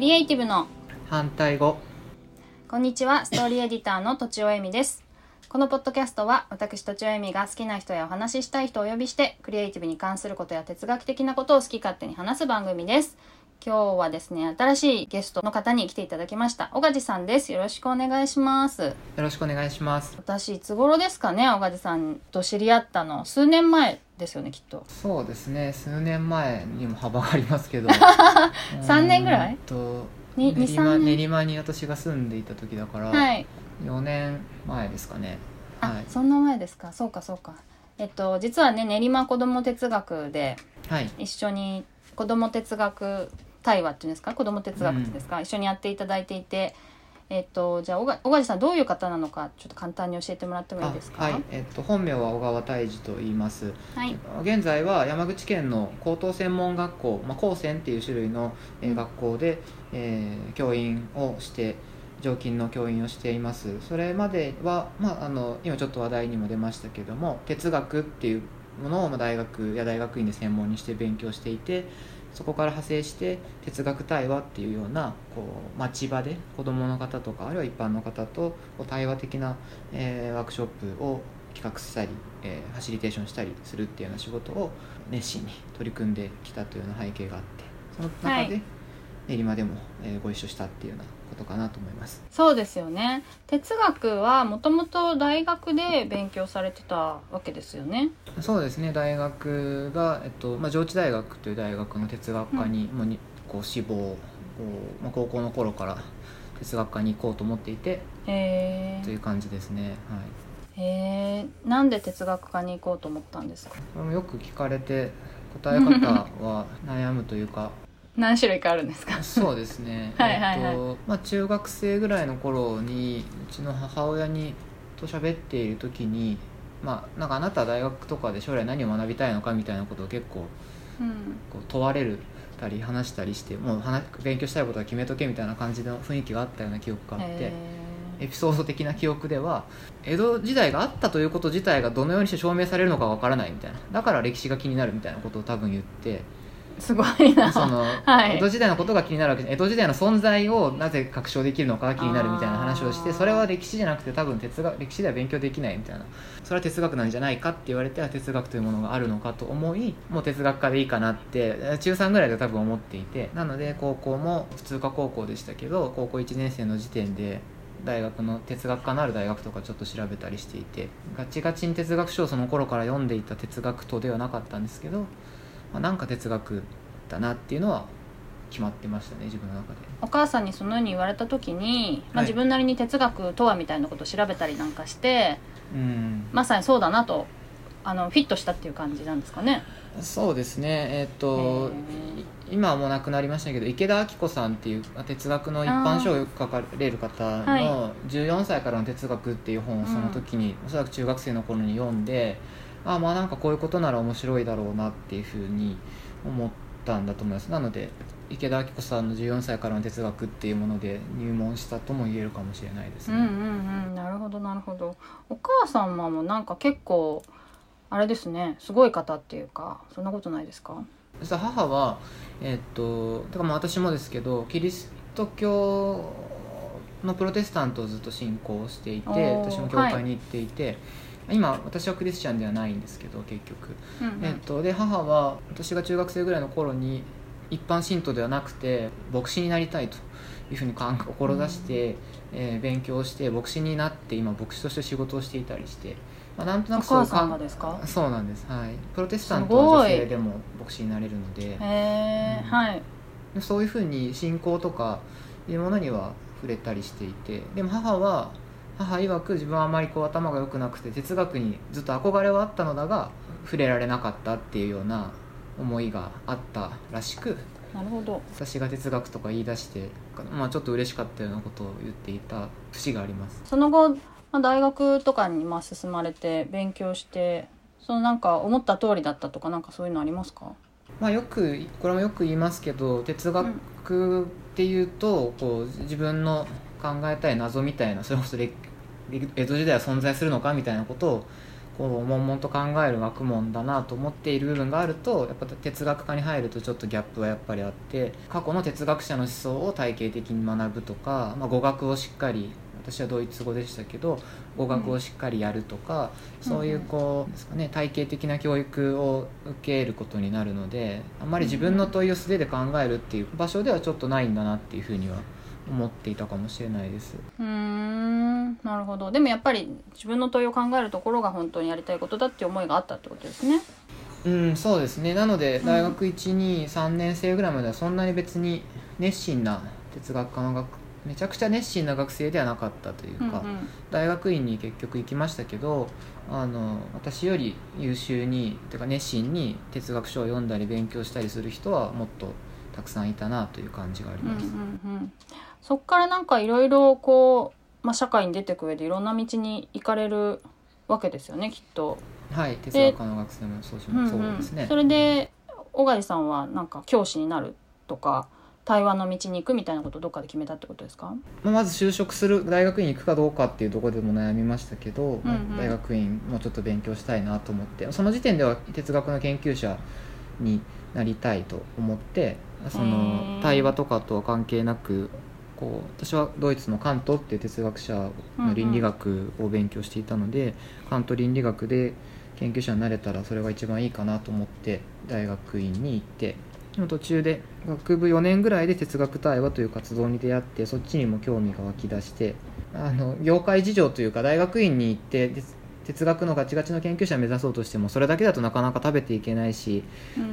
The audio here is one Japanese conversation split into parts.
クリエイティブの。反対語。こんにちはストーリーエディターのとちおえみです。このポッドキャストは私とちおえみが好きな人やお話ししたい人をお呼びしてクリエイティブに関することや哲学的なことを好き勝手に話す番組です。今日はですね新しいゲストの方に来ていただきました小梶さんです。よろしくお願いします。よろしくお願いします。私いつ頃ですかね小梶さんと知り合ったの。数年前ですよねきっと。そうですね。数年前にも幅がありますけど。3年ぐらい？とに練馬23年？練馬に私が住んでいた時だから、はい。4年前ですかね。あ、はい。そんな前ですか？そうかそうか。えっと実はね練馬子ども哲学ではい。一緒に子ども哲学対話っていうんですか？子ども哲学っていうんですか、一緒にやっていただいていてえっとじゃあ小が小梶さんどういう方なのかちょっと簡単に教えてもらってもいいですか？あはい。えっと本名は小川泰治と言います。はい。現在は山口県の高等専門学校、まあ、高専っていう種類の、え学校で、えー教員をして常勤の教員をしています。それまでは、まあ、あの今ちょっと話題にも出ましたけども哲学っていうものをまあ大学や大学院で専門にして勉強していてそこから派生して哲学対話っていうようなこう町場で子どもの方とかあるいは一般の方と対話的な、えーワークショップを企画したり、えーファシリテーションしたりするっていうような仕事を熱心に取り組んできたというような背景があってその中ではい。練馬でも、えーご一緒したっていうようなことかなと思います。そうですよね。哲学はもともと大学で勉強されてたわけですよね。そうですね。大学が、えっとまあ、上智大学という大学の哲学科に,、もうにこう志望こう、まあ、高校の頃から哲学科に行こうと思っていてへという感じですね、はい。えへえんで哲学科に行こうと思ったんですか？よく聞かれて答え方は悩むというか何種類かあるんですか？そうですね。はいえっとまあ、中学生ぐらいの頃にうちの母親にと喋っている時にまあなんかあなたは大学とかで将来何を学びたいのかみたいなことを結構うん。こう問われるたり話したりしてもう話勉強したいことは決めとけみたいな感じの雰囲気があったような記憶があってへエピソード的な記憶では江戸時代があったということ自体がどのようにして証明されるのかわからないみたいな。だから歴史が気になるみたいなことを多分言ってーすごいな。その、はい。江戸時代のことが気になるわけで江戸時代の存在をなぜ確証できるのかが気になるみたいな話をしてそれは歴史じゃなくて多分哲学歴史では勉強できないみたいな。それは哲学なんじゃないかって言われて哲学というものがあるのかと思いもう哲学科でいいかなってえ中3ぐらいで多分思っていてなので高校も普通科高校でしたけど高校1年生の時点で大学の哲学科のある大学とかちょっと調べたりしていてガチガチに哲学書をその頃から読んでいた哲学徒ではなかったんですけど、まあ、なんか哲学だなっていうのは決まってましたね自分の中で。お母さんにそのように言われた時に、まあ、はい。自分なりに哲学とはみたいなことを調べたりなんかしてうん。まさにそうだなとあのフィットしたっていう感じなんですかね。そうですね。えっ、とい今はもう亡くなりましたけど池田明子さんっていう哲学の一般書をよく書かれる方はい。の「14歳からの哲学」っていう本をその時に、おそらく中学生の頃に読んでああまあなんかこういうことなら面白いだろうなっていうふうに思ったんだと思います。なので池田明子さんの14歳からの哲学っていうもので入門したとも言えるかもしれないですね、うんうんうん。なるほどなるほど。お母様もなんか結構あれですね。すごい方っていうかそんなことないですか？母はえっとだからまあ私もですけどキリスト教のプロテスタントをずっと信仰していて私も教会に行っていて、今私はクリスチャンではないんですけど結局、うんうん。えっと、で母は私が中学生ぐらいの頃に一般信徒ではなくて牧師になりたいというふうに考え志して、えー勉強して牧師になって今牧師として仕事をしていたりして、まあ、なんとなおくそういそうなんです。はい。プロテスタントは女性でも牧師になれるので。うん。はい。そういうふうに信仰とかいうものには触れたりしていてでも母は母曰く自分はあまりこう頭が良くなくて哲学にずっと憧れはあったのだが触れられなかったっていうような思いがあったらしくなるほど。私が哲学とか言い出して、まあ、ちょっと嬉しかったようなことを言っていた節があります。その後、まあ、大学とかにまあ進まれて勉強してそのなんか思った通りだったとかなんかそういうのありますか？まあ、よくこれもよく言いますけど哲学っていうとこう自分の考えたい謎みたいなそれこそれ江戸時代は存在するのかみたいなことをこう悶々と考える学問だなと思っている部分があるとやっぱ哲学科に入るとちょっとギャップはやっぱりあって過去の哲学者の思想を体系的に学ぶとか、まあ、語学をしっかり私はドイツ語でしたけど語学をしっかりやるとか、うん、そういうこうですか、ね、体系的な教育を受けることになるのであんまり自分の問いを素手で考えるっていう場所ではちょっとないんだなっていうふうには思っていたかもしれないです。うんなるほど。でもやっぱり自分の問いを考えるところが本当にやりたいことだって思いがあったってことですね。うんそうですね。なので大学123、うん、年生ぐらいまではそんなに別に熱心な哲学科の学めちゃくちゃ熱心な学生ではなかったというか、うんうん、大学院に結局行きましたけどあの私より優秀にてか熱心に哲学書を読んだり勉強したりする人はもっとたくさんいたなという感じがあります。うんうんうんそっからなんかいろいろこう、まあ、社会に出てく上でいろんな道に行かれるわけですよねきっと。はい哲学科の学生もそうします、うんうん、そうですね。それで小狩さんはなんか教師になるとか対話の道に行くみたいなことをどっかで決めたってことですか？まず就職する大学院に行くかどうかっていうところでも悩みましたけど、うんうん、大学院もうちょっと勉強したいなと思ってその時点では哲学の研究者になりたいと思ってその対話とかとは関係なくこう私はドイツのカントっていう哲学者の倫理学を勉強していたので、うんうん、カント倫理学で研究者になれたらそれが一番いいかなと思って大学院に行って途中で学部4年ぐらいで哲学対話という活動に出会ってそっちにも興味が湧き出してあの業界事情というか大学院に行って哲学のガチガチの研究者を目指そうとしてもそれだけだとなかなか食べていけないし、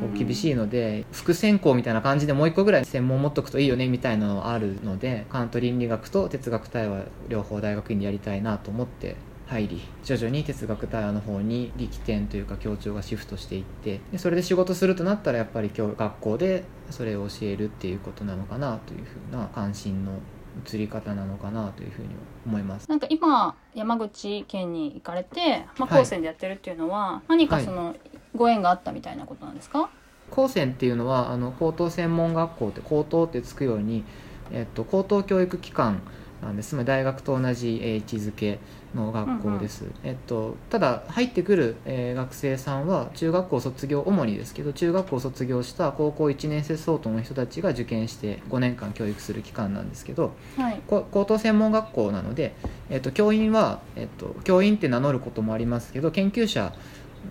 こう厳しいので副専攻みたいな感じでもう一個ぐらい専門を持っとくといいよねみたいなのあるのでカント倫理学と哲学対話両方大学院でやりたいなと思って入り徐々に哲学対話の方に力点というか強調がシフトしていってでそれで仕事するとなったらやっぱり今日学校でそれを教えるっていうことなのかなというふうな関心の移り方なのかなというふうに思います。なんか今山口県に行かれて、まあ、高専でやってるっていうのは、はい、何かそのご縁があったみたいなことなんですか、高専っていうのはあの高等専門学校って高等ってつくように、えっと、高等教育機関なんです。つまり大学と同じ位置づけの学校です、うんうん、えっと、ただ入ってくる、えー、学生さんは中学校卒業主にですけど中学校卒業した高校1年生相当の人たちが受験して5年間教育する期間なんですけど、はい、高等専門学校なので、えっと、教員は、えっと、教員って名乗ることもありますけど研究者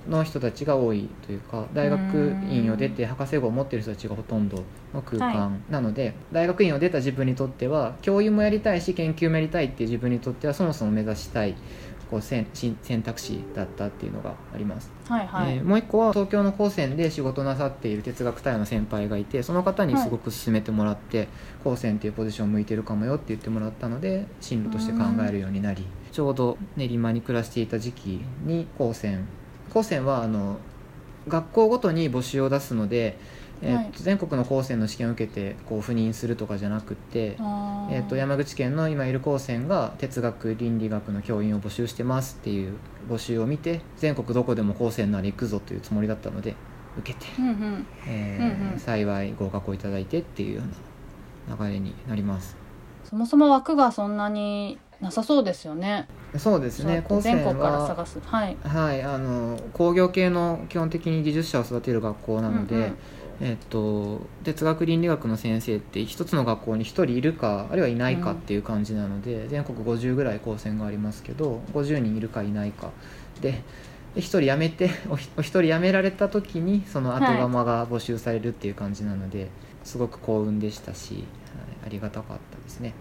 の人たちが多いというか大学院を出て博士号を持ってる人たちがほとんどの空間なので、はい、大学院を出た自分にとっては教員もやりたいし研究もやりたいっていう自分にとってはそもそも目指したいこう選択肢だったっていうのがあります、はいはい、えー、もう一個は東京の高専で仕事なさっている哲学対話の先輩がいてその方にすごく勧めてもらって、はい、高専っていうポジション向いてるかもよって言ってもらったので進路として考えるようになりちょうど練馬に暮らしていた時期に高専高専はあの学校ごとに募集を出すので、えー、と全国の高専の試験を受けてこう赴任するとかじゃなくて、えー、と山口県の今いる高専が哲学倫理学の教員を募集してますっていう募集を見て全国どこでも高専なら行くぞというつもりだったので受けて、うんうん。えー、うんうん、幸い合格をいただいてっていうような流れになります。そもそも枠がそんなになさそうですよね。そうですね。全国から探す。はい。はい、あの工業系の基本的に技術者を育てる学校なので、うんうん、えっと哲学倫理学の先生って一つの学校に一人いるかあるいはいないかっていう感じなので、うん、全国50ぐらい高専がありますけど、50人いるかいないかで。一人辞めてお一人辞められた時にその後釜が募集されるっていう感じなので、はい、すごく幸運でしたし、はい、ありがたかったですね。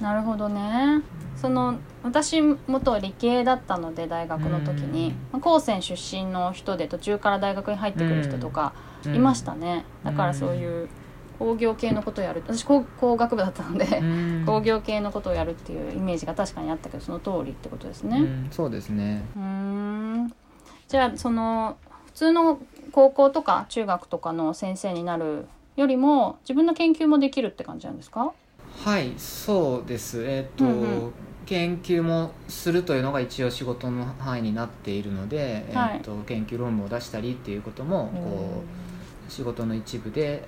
なるほどね。その私元理系だったので大学の時に、まあ、高専出身の人で途中から大学に入ってくる人とかいましたね、だからそういう工業系のことをやる。私工工学部だったので 工業系のことをやるっていうイメージが確かにあったけどその通りってことですね。そうですね。うん。じゃあその普通の高校とか中学とかの先生になるよりも自分の研究もできるって感じなんですか？はいそうです。えっ、ー、と、うんうん、研究もするというのが一応仕事の範囲になっているので、はい、えーと、研究論文を出したりっていうこともこう仕事の一部で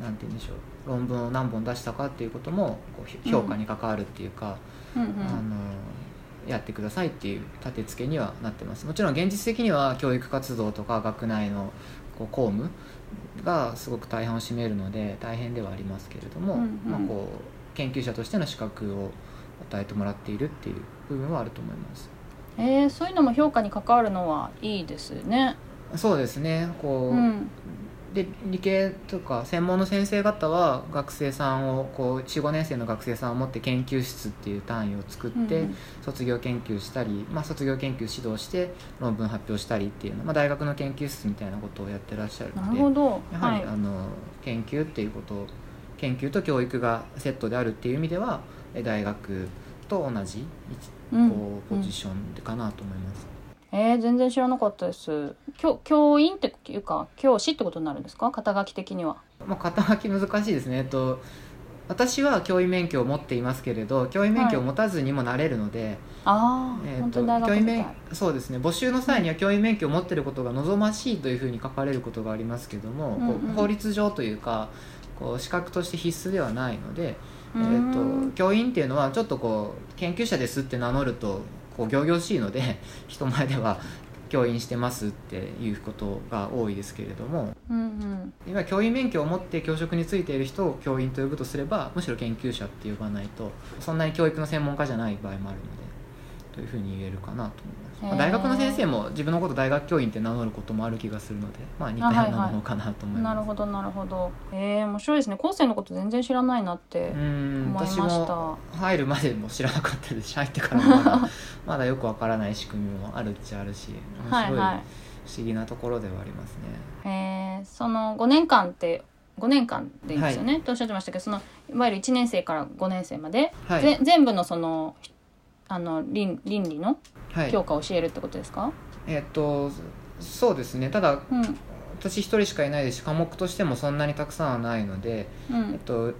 なんて言うんでしょう論文を何本出したかっていうこともこう評価に関わるっていうか、うんうんうん、あのやってくださいっていう立て付けにはなってます。もちろん現実的には教育活動とか学内のこう公務がすごく大半を占めるので大変ではありますけれども、うんうん。まあ、こう研究者としての資格を与えてもらっているっていう部分はあると思いますえー、そういうのも評価に関わるのはいいですね。そうですねこう、うんで理系とか専門の先生方は学生さんをこう45年生の学生さんを持って研究室っていう単位を作って、うん卒業研究したり、まあ、卒業研究指導して論文発表したりっていうの、まあ、大学の研究室みたいなことをやってらっしゃるなのでるほど。やはり、はいあ。の研究っていうこと研究と教育がセットであるっていう意味ではえ大学と同じこうポジションかなと思います。えー、全然知らなかったです。教教員っていうか教師ってことになるんですか？肩書き的には。まあ、肩書き難しいですね、えっと、私は教員免許を持っていますけれど教員免許を持たずにもなれるので、ああ、えーと本当に大学みたい教員免。そうですね募集の際には教員免許を持っていることが望ましいというふうに書かれることがありますけども、うんうん法律上というかこう資格として必須ではないので、えうーと教員っていうのはちょっとこう研究者ですって名乗るとこう仰々しいので 人前では教員してますっていうことが多いですけれどもうんうん。いわゆる教員免許を持って教職についている人を教員と呼ぶとすればむしろ研究者って呼ばないとそんなに教育の専門家じゃない場合もあるのでというふうに言えるかなと思います、大学の先生も自分のこと大学教員って名乗ることもある気がするので、まあ、似たようなものかなと思います、なるほどなるほど。えー、面白いですね。高専のこと全然知らないなってう。ん思いました。入るまでも知らなかったです。し入ってからもまだ まだよくわからない仕組みもあるっちゃあるし面白いはいはい。不思議なところではありますね、えー、その5年間って5年間でいいですよね、とおっしゃってましたけどそのいわゆる1年生から5年生まで、はい。ぜ全部のそのあの倫倫理のはい。教科を教えるってことですか、えっとそうですね。ただうん。私一人しかいないです。し科目としてもそんなにたくさんはないので、うえっんと、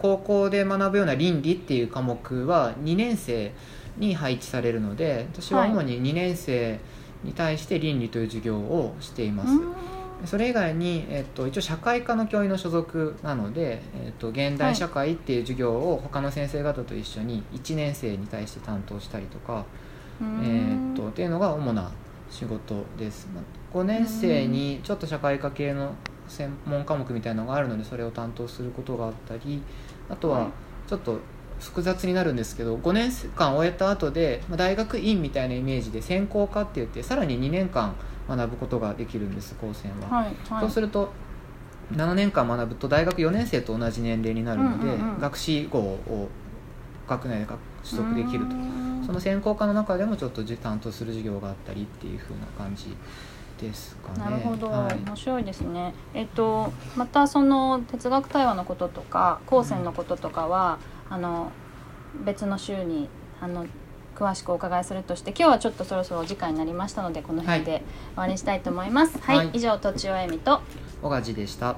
高校で学ぶような倫理っていう科目は2年生に配置されるので私は主に2年生に対して倫理という授業をしています、それ以外に、えっと、一応社会科の教員の所属なので、えっと、現代社会っていう授業を他の先生方と一緒に1年生に対して担当したりとか、うん。えーっとっていうのが主な仕事です。まあ5年生にちょっと社会科系の専門科目みたいなのがあるのでそれを担当することがあったりあとははい。ちょっと複雑になるんですけど5年間終えた後でまあ大学院みたいなイメージで専攻科って言ってさらに2年間学ぶことができるんです高専は。はいはい。そうすると7年間学ぶと大学4年生と同じ年齢になるので、うんうんうん。学士号を学内で取得できると。うん。その専攻科の中でもちょっとじ担当する授業があったりっていう風な感じですかね。なるほど、はい面白いですね。えっとまたその哲学対話のこととか高専のこととかは、あの別の週にあの詳しくお伺いするとして今日はちょっとそろそろお時間になりましたのでこの辺で終わりにしたいと思います。はい、はい以上とちおえみと小賀地でした。